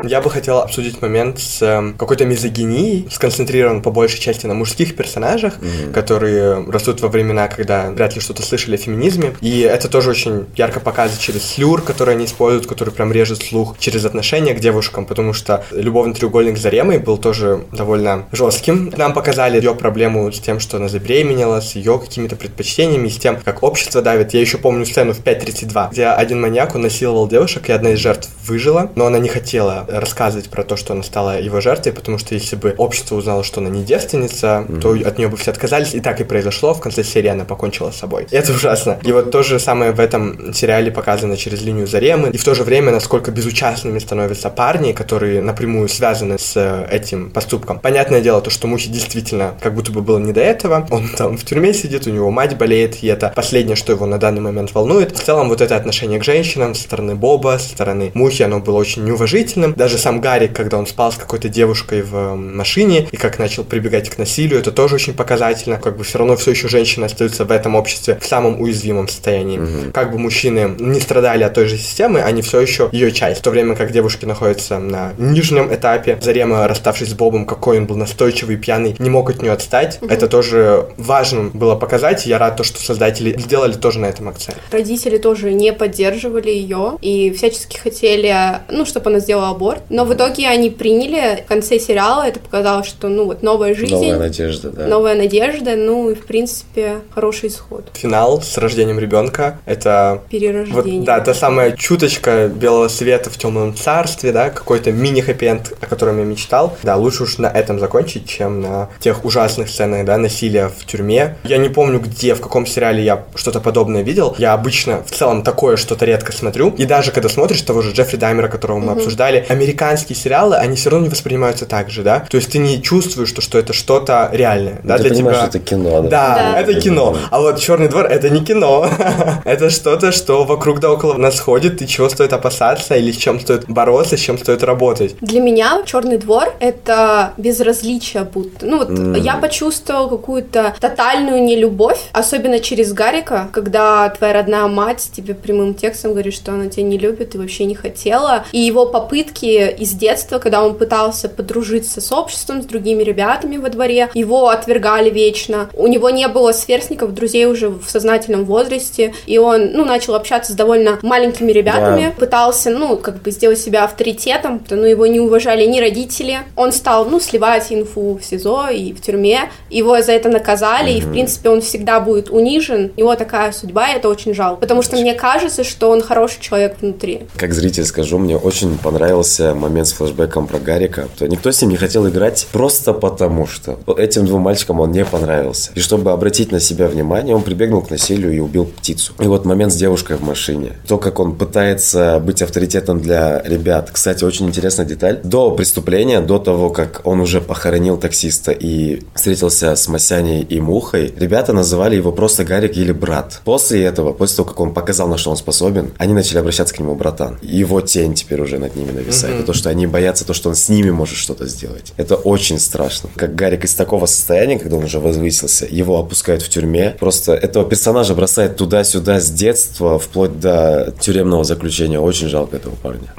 Speaker 2: Я бы хотел обсудить момент с э, какой-то мизогинией, сконцентрирован по большей части на мужских персонажах, mm-hmm. которые растут во времена, когда вряд ли что-то слышали о феминизме. И это тоже очень ярко показывает через слюр, который они используют, который прям режет слух, через отношения к девушкам, потому что любовный треугольник Заремой был тоже довольно жестким. Нам показали ее проблему с тем, что она забеременела, с ее какими-то предпочтениями, с тем, как общество давит. Я еще помню сцену в 5.32, где один маньяк, он насиловал девушек, и одна из жертв выжила, но она не хотела рассказывать про то, что она стала его жертвой, потому что если бы общество узнало, что она не девственница, mm-hmm. то от нее бы все отказались, и так и произошло. В конце серии она покончила с собой. И это ужасно. И вот то же самое в этом сериале показано через линию Заремы, и в то же время, насколько безучастными становятся парни, которые напрямую связаны с э, этим поступком. Понятное дело, то, что Мухи действительно как будто бы было не до этого. Он там в тюрьме сидит, у него мать болеет, и это последнее, что его на данный момент волнует. В целом, вот это отношение к женщинам со стороны Боба, со стороны Мухи, оно было очень неуважительным. Даже сам Гарик, когда он спал с какой-то девушкой в машине и как начал прибегать к насилию, это тоже очень показательно. Как бы все равно все еще женщины остаются в этом обществе в самом уязвимом состоянии. Угу. Как бы мужчины не страдали от той же системы, они все еще ее часть. В то время как девушки находятся на нижнем этапе. Зарема, расставшись с Бобом, какой он был настойчивый, пьяный, не мог от нее отстать. Угу. Это тоже важно было показать. Я рад, то, что создатели сделали тоже на этом акцент.
Speaker 3: Родители тоже не поддерживали ее и всячески хотели, ну, чтобы она сделала аборт. Но в итоге они приняли в конце сериала, это показалось, что, ну, вот новая жизнь.
Speaker 1: Новая надежда, да.
Speaker 3: Новая надежда, ну, и, в принципе, хороший исход.
Speaker 2: Финал с рождением ребенка, это...
Speaker 3: Перерождение.
Speaker 2: Вот, да, та самая чуточка белого света в темном царстве, да, какой-то мини-хэппи о котором я мечтал. Да, лучше уж на этом закончить, чем на тех ужасных сценах, да, насилия в тюрьме. Я не помню, где, в каком сериале я что-то подобное видел. Я обычно в целом такое что-то редко смотрю. И даже когда смотришь того же Джеффри Даймера, которого мы mm-hmm. обсуждали, американские сериалы, они все равно не воспринимаются так же, да? То есть ты не чувствуешь, что, что это что-то реальное, да,
Speaker 1: ты
Speaker 2: для
Speaker 1: понимаешь,
Speaker 2: тебя.
Speaker 1: что это кино, да?
Speaker 2: Да, да. это кино. А вот Черный двор это не кино. это что-то, что вокруг да около нас ходит, и чего стоит опасаться, или с чем стоит бороться, с чем стоит работать.
Speaker 3: Для меня Черный двор это безразличие будто. Ну вот mm. я почувствовала какую-то тотальную нелюбовь, особенно через Гарика, когда твоя родная мать тебе прямым текстом говорит, что она тебя не любит и вообще не хотела. И его попытки из детства, когда он пытался подружиться с обществом, с другими ребятами во дворе. Его отвергали вечно. У него не было сверстников, друзей уже в сознательном возрасте, и он, ну, начал общаться с довольно маленькими ребятами, да. пытался, ну, как бы сделать себя авторитетом, но его не уважали ни родители. Он стал, ну, сливать инфу в СИЗО и в тюрьме. Его за это наказали, mm-hmm. и, в принципе, он всегда будет унижен. Его такая судьба, и это очень жалко. Потому что мне кажется, что он хороший человек внутри.
Speaker 1: Как зритель скажу, мне очень понравился момент момент с флешбеком про Гарика, то никто с ним не хотел играть просто потому, что этим двум мальчикам он не понравился. И чтобы обратить на себя внимание, он прибегнул к насилию и убил птицу. И вот момент с девушкой в машине. То, как он пытается быть авторитетом для ребят. Кстати, очень интересная деталь. До преступления, до того, как он уже похоронил таксиста и встретился с Масяней и Мухой, ребята называли его просто Гарик или брат. После этого, после того, как он показал, на что он способен, они начали обращаться к нему братан. Его тень теперь уже над ними нависает. Mm-hmm. И то, что они боятся то, что он с ними может что-то сделать. Это очень страшно. Как Гарик из такого состояния, когда он уже возвысился, его опускают в тюрьме. Просто этого персонажа бросает туда-сюда с детства, вплоть до тюремного заключения. Очень жалко этого парня.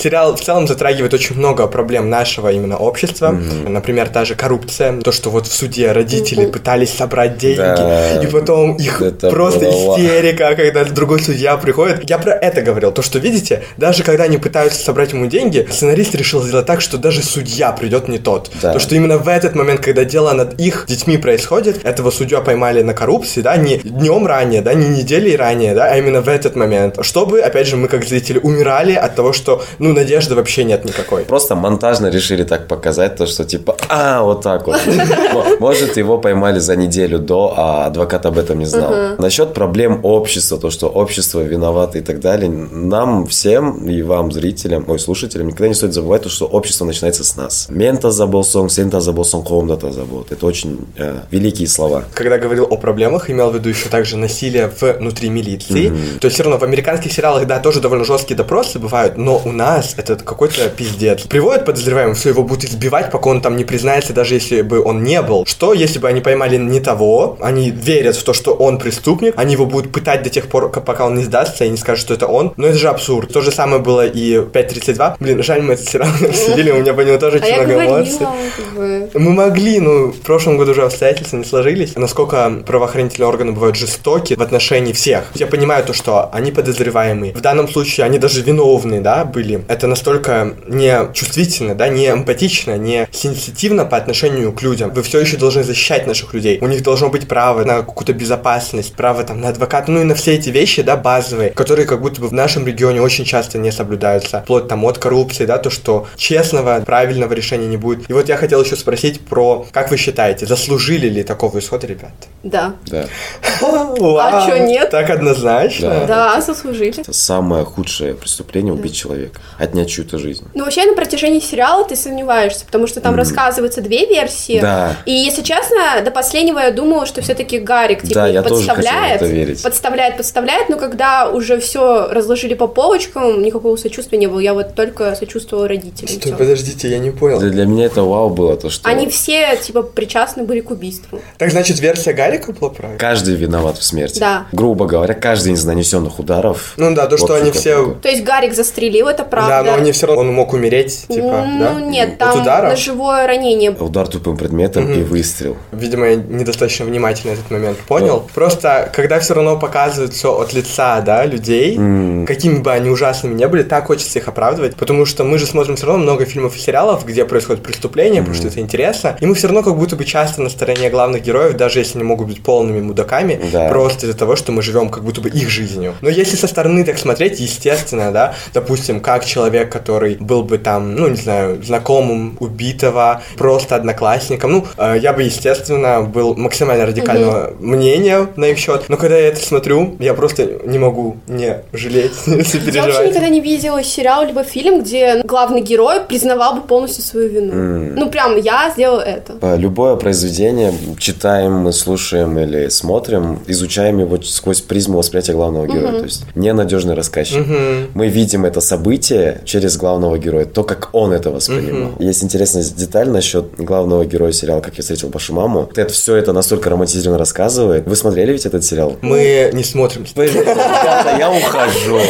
Speaker 2: Сериал в целом затрагивает очень много проблем нашего именно общества. Mm-hmm. Например, та же коррупция. То, что вот в суде родители mm-hmm. пытались собрать деньги, да. и потом их это просто было... истерика, когда другой судья приходит. Я про это говорил. То, что, видите, даже когда они пытаются собрать ему деньги, сценарист решил сделать так, что даже судья придет не тот. Да. То, что именно в этот момент, когда дело над их детьми происходит, этого судья поймали на коррупции, да, не днем ранее, да, не неделей ранее, да, а именно в этот момент. Чтобы, опять же, мы как зрители умирали от того, что, ну, ну, надежды вообще нет никакой.
Speaker 1: Просто монтажно решили так показать, то, что типа, а, вот так вот. Может, его поймали за неделю до, а адвокат об этом не знал. Насчет проблем общества, то, что общество виновато и так далее, нам всем, и вам, зрителям, ой, слушателям, никогда не стоит забывать то, что общество начинается с нас. Мента забыл сон, сента забыл сон, комната забыл. Это очень э, великие слова.
Speaker 2: Когда говорил о проблемах, имел в виду еще также насилие внутри милиции. Mm-hmm. То есть все равно в американских сериалах, да, тоже довольно жесткие допросы бывают, но у нас это какой-то пиздец. Приводят подозреваемого, все, его будут избивать, пока он там не признается, даже если бы он не был. Что, если бы они поймали не того, они верят в то, что он преступник, они его будут пытать до тех пор, пока он не сдастся и не скажет, что это он. Но это же абсурд. То же самое было и 5.32. Блин, жаль, мы этот сериал не обсудили, у меня по нему тоже очень а много эмоций. Мы могли, ну, в прошлом году уже обстоятельства не сложились. Насколько правоохранительные органы бывают жестоки в отношении всех. Я понимаю то, что они подозреваемые. В данном случае они даже виновные, да, были. Это настолько не чувствительно, да, не эмпатично, не сенситивно по отношению к людям. Вы все еще должны защищать наших людей. У них должно быть право на какую-то безопасность, право там на адвоката, ну и на все эти вещи, да, базовые, которые как будто бы в нашем регионе очень часто не соблюдаются. Вплоть там от коррупции, да, то, что честного, правильного решения не будет. И вот я хотел еще спросить про, как вы считаете, заслужили ли такого исхода ребят?
Speaker 3: Да.
Speaker 1: Да.
Speaker 3: А что нет?
Speaker 2: Так однозначно.
Speaker 3: Да, заслужили.
Speaker 1: Это самое худшее преступление убить человека, отнять чью-то жизнь.
Speaker 3: Ну, вообще, на протяжении сериала ты сомневаешься, потому что там рассказываются две версии.
Speaker 1: Да.
Speaker 3: И, если честно, до последнего я думала, что все-таки Гарик типа
Speaker 1: Да, я тоже
Speaker 3: подставляет,
Speaker 1: это верить.
Speaker 3: подставляет, подставляет, но когда уже все разложили по полочкам, никакого сочувствия не было. Я вот только сочувствовала родителям.
Speaker 2: Стой,
Speaker 3: всё.
Speaker 2: подождите, я не понял.
Speaker 1: Для, для меня это вау было, то, что
Speaker 3: Они все, типа, причастны были к убийству.
Speaker 2: Так значит, версия Гарика была правильной?
Speaker 1: каждый виноват в смерти.
Speaker 3: Да.
Speaker 1: Грубо говоря, каждый из нанесенных ударов.
Speaker 2: Ну да, то, что
Speaker 1: общий
Speaker 2: они все...
Speaker 3: То есть Гарик застрелил, это правда.
Speaker 2: Да, но они все равно, он мог умереть, типа,
Speaker 3: ну,
Speaker 2: да?
Speaker 3: нет,
Speaker 2: От
Speaker 3: там
Speaker 2: удара?
Speaker 3: ножевое ранение.
Speaker 1: Удар тупым предметом и выстрел.
Speaker 2: Видимо, я недостаточно внимательно этот момент понял. Просто, когда все равно показывают все от лица, да, людей, какими бы они ужасными не были, так хочется их оправдывать, потому что мы же смотрим все равно много фильмов и сериалов, где происходит преступление, потому что это интересно, и мы все равно как будто бы часто на стороне главных героев, даже если они могут быть полными мудаками,
Speaker 1: Да.
Speaker 2: просто из-за того, что мы живем как будто бы их жизнью. Но если со стороны так смотреть, естественно, да, допустим, как человек, который был бы там, ну, не знаю, знакомым убитого, просто одноклассником, ну, э, я бы, естественно, был максимально радикального мнения на их счет, но когда я это смотрю, я просто не могу не жалеть, не
Speaker 3: Я вообще
Speaker 2: сопереживать.
Speaker 3: никогда не видела сериал либо фильм, где главный герой признавал бы полностью свою вину. Ну, прям, я сделала это.
Speaker 1: Любое произведение читаем, мы слушаем или смотрим, изучаем его сквозь призму восприятия главного героя. То есть ненадежный рассказчик. Мы видим это событие через главного героя, то, как он это воспринимал. Есть интересная деталь насчет главного героя сериала «Как я встретил вашу маму». Это все это настолько романтизированно рассказывает. Вы смотрели ведь этот сериал?
Speaker 2: Мы не смотрим.
Speaker 1: Ребята, я ухожу.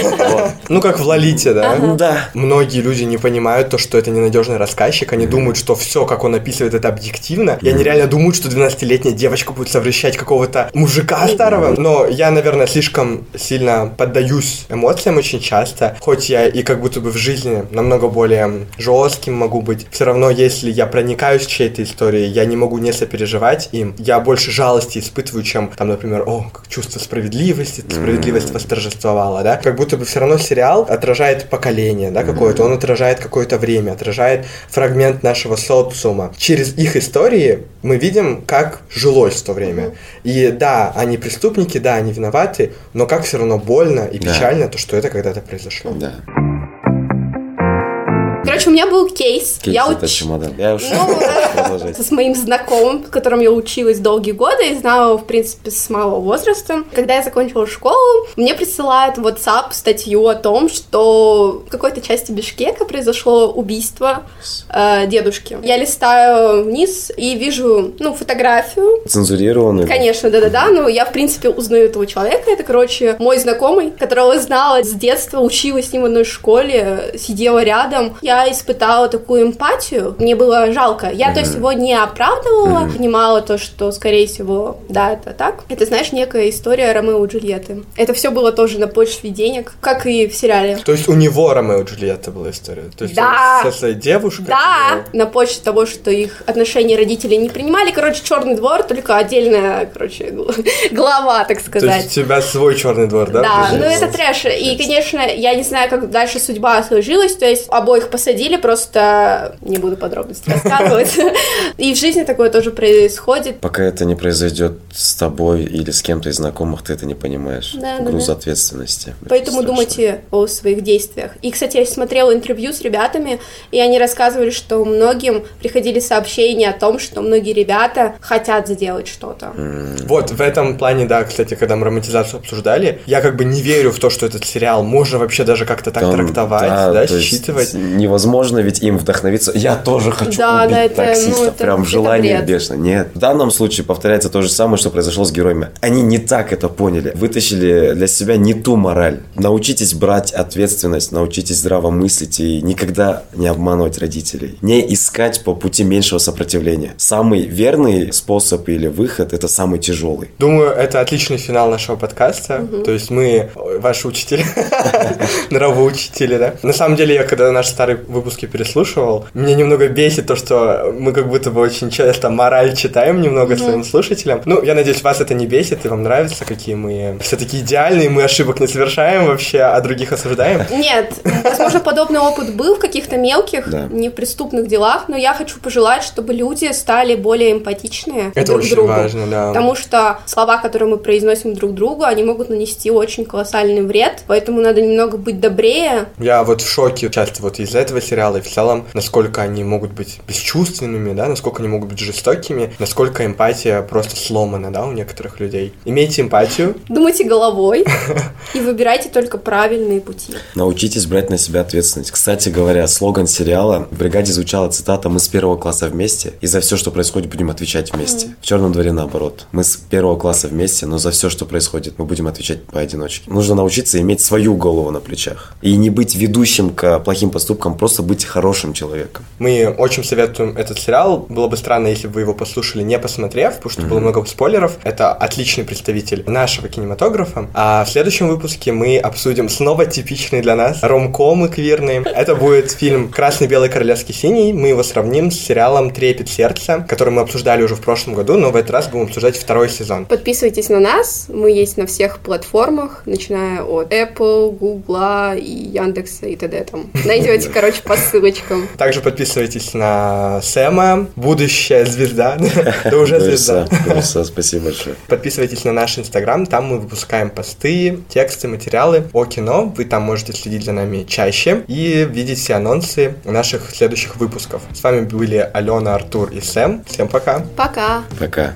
Speaker 2: Ну, как в Лолите, да?
Speaker 1: Да.
Speaker 2: Многие люди не понимают то, что это ненадежный рассказчик. Они думают, что все, как он описывает, это объективно. И они реально думают, что 12-летняя девочка будет совращать какого-то мужика старого. Но я, наверное, слишком сильно поддаюсь эмоциям очень часто. Хоть я и как будто бы в жизни намного более жестким могу быть. Все равно, если я проникаюсь чьей-то историей, я не могу не сопереживать им. Я больше жалости испытываю, чем, там, например, о, как чувство справедливости, справедливость восторжествовала, да. Как будто бы все равно сериал отражает поколение, да, какое-то. Он отражает какое-то время, отражает фрагмент нашего социума. Через их истории мы видим, как жилось в то время. И да, они преступники, да, они виноваты, но как все равно больно и
Speaker 1: Да.
Speaker 2: печально то, что это когда-то произошло.
Speaker 1: Да.
Speaker 3: Короче, у меня был кейс.
Speaker 1: Кейс
Speaker 3: я
Speaker 1: это
Speaker 3: уч-
Speaker 1: чемодан. Я уж
Speaker 3: Ну,
Speaker 1: продолжайте.
Speaker 3: с моим знакомым, с которым я училась долгие годы и знала, в принципе, с малого возраста. Когда я закончила школу, мне присылают в WhatsApp статью о том, что в какой-то части Бишкека произошло убийство э, дедушки. Я листаю вниз и вижу, ну, фотографию.
Speaker 1: Цензурированный.
Speaker 3: Конечно, да-да-да, но я, в принципе, узнаю этого человека. Это, короче, мой знакомый, которого знала с детства, училась с ним в одной школе, сидела рядом. Я я испытала такую эмпатию, мне было жалко. Я, mm-hmm. то есть, его не оправдывала, mm-hmm. понимала то, что, скорее всего, да, это так. Это, знаешь, некая история Ромео и Джульетты. Это все было тоже на почве денег, как и в сериале.
Speaker 2: То есть у него Ромео и Джульетта была история? То есть
Speaker 3: да.
Speaker 2: со своей девушкой?
Speaker 3: Да, на почве того, что их отношения родители не принимали. Короче, черный двор, только отдельная, короче, глава, так сказать. То
Speaker 2: есть у тебя свой черный двор, да?
Speaker 3: Да, ну это трэш. И, конечно, я не знаю, как дальше судьба сложилась, то есть обоих посадили, просто не буду подробности рассказывать. И в жизни такое тоже происходит.
Speaker 1: Пока это не произойдет с тобой или с кем-то из знакомых, ты это не понимаешь. Да, Груз да, ответственности.
Speaker 3: Поэтому думайте о своих действиях. И, кстати, я смотрела интервью с ребятами, и они рассказывали, что многим приходили сообщения о том, что многие ребята хотят сделать что-то.
Speaker 2: Вот, в этом плане, да, кстати, когда мы романтизацию обсуждали, я как бы не верю в то, что этот сериал можно вообще даже как-то так Там, трактовать, да, да считывать.
Speaker 1: Невозможно ведь им вдохновиться. Я тоже хочу
Speaker 3: да,
Speaker 1: убить
Speaker 3: да, это,
Speaker 1: таксиста.
Speaker 3: Ну, это,
Speaker 1: Прям желание бешено. Нет. В данном случае повторяется то же самое, что произошло с героями. Они не так это поняли. Вытащили для себя не ту мораль. Научитесь брать ответственность, научитесь здраво мыслить и никогда не обманывать родителей. Не искать по пути меньшего сопротивления. Самый верный способ или выход – это самый тяжелый.
Speaker 2: Думаю, это отличный финал нашего подкаста. Угу. То есть мы, ваши учителя, нравоучители, да? На самом деле, я когда наши старые выпуски переслушивал, меня немного бесит то, что мы как будто бы очень часто мораль читаем немного своим слушателям. Ну, я надеюсь, вас это не бесит, и вам нравится, какие мы все таки идеальные, мы ошибок не совершаем вообще, а других осуждаем.
Speaker 3: Нет, возможно, подобный опыт был в каких-то мелких, неприступных делах, но я хочу пожелать, чтобы люди стали более эмпатичные
Speaker 2: это
Speaker 3: друг
Speaker 2: очень
Speaker 3: другу.
Speaker 2: важно, да.
Speaker 3: Потому что слова, которые мы произносим друг другу, они могут нанести очень колоссальный вред, поэтому надо немного быть добрее.
Speaker 2: Я вот в шоке часто вот из-за этого сериала и в целом, насколько они могут быть бесчувственными, да, насколько они могут быть жестокими, насколько эмпатия просто сломана, да, у некоторых людей. Имейте эмпатию.
Speaker 3: Думайте головой и выбирайте только правильные пути.
Speaker 1: Научитесь брать на себя ответственность. Кстати говоря, слоган сериала в бригаде звучала цитата «Мы с первого класса вместе, и за все, что происходит, будем отвечать вместе». В черном дворе наоборот. Мы с первого класса вместе, но за все, что происходит, мы будем отвечать поодиночке. Нужно научиться иметь свою голову на плечах. И не быть ведущим к плохим поступкам, просто быть хорошим человеком.
Speaker 2: Мы очень советуем этот сериал. Было бы странно, если бы вы его послушали, не посмотрев, потому что mm-hmm. было много спойлеров. Это отличный представитель нашего кинематографа. А в следующем выпуске мы обсудим снова типичный для нас ромкомы квирные. Это будет фильм «Красный, белый, королевский, синий». Мы его сравним с сериалом «Трепет сердца», который мы обсуждали уже в прошлом году, но в этот раз будем обсуждать второй сезон.
Speaker 3: Подписывайтесь на нас. Мы есть на всех платформах, начиная от Apple, Google и Яндекса и т.д. Там. Найдете, короче, по ссылочкам.
Speaker 2: Также подписывайтесь на Сэма, будущая звезда. Да уже звезда.
Speaker 1: Спасибо большое.
Speaker 2: Подписывайтесь на наш Инстаграм, там мы выпускаем посты, тексты, материалы о кино. Вы там можете следить за нами чаще и видеть все анонсы наших следующих выпусков. С вами были Алена, Артур и Сэм. Всем пока.
Speaker 3: Пока.
Speaker 1: Пока.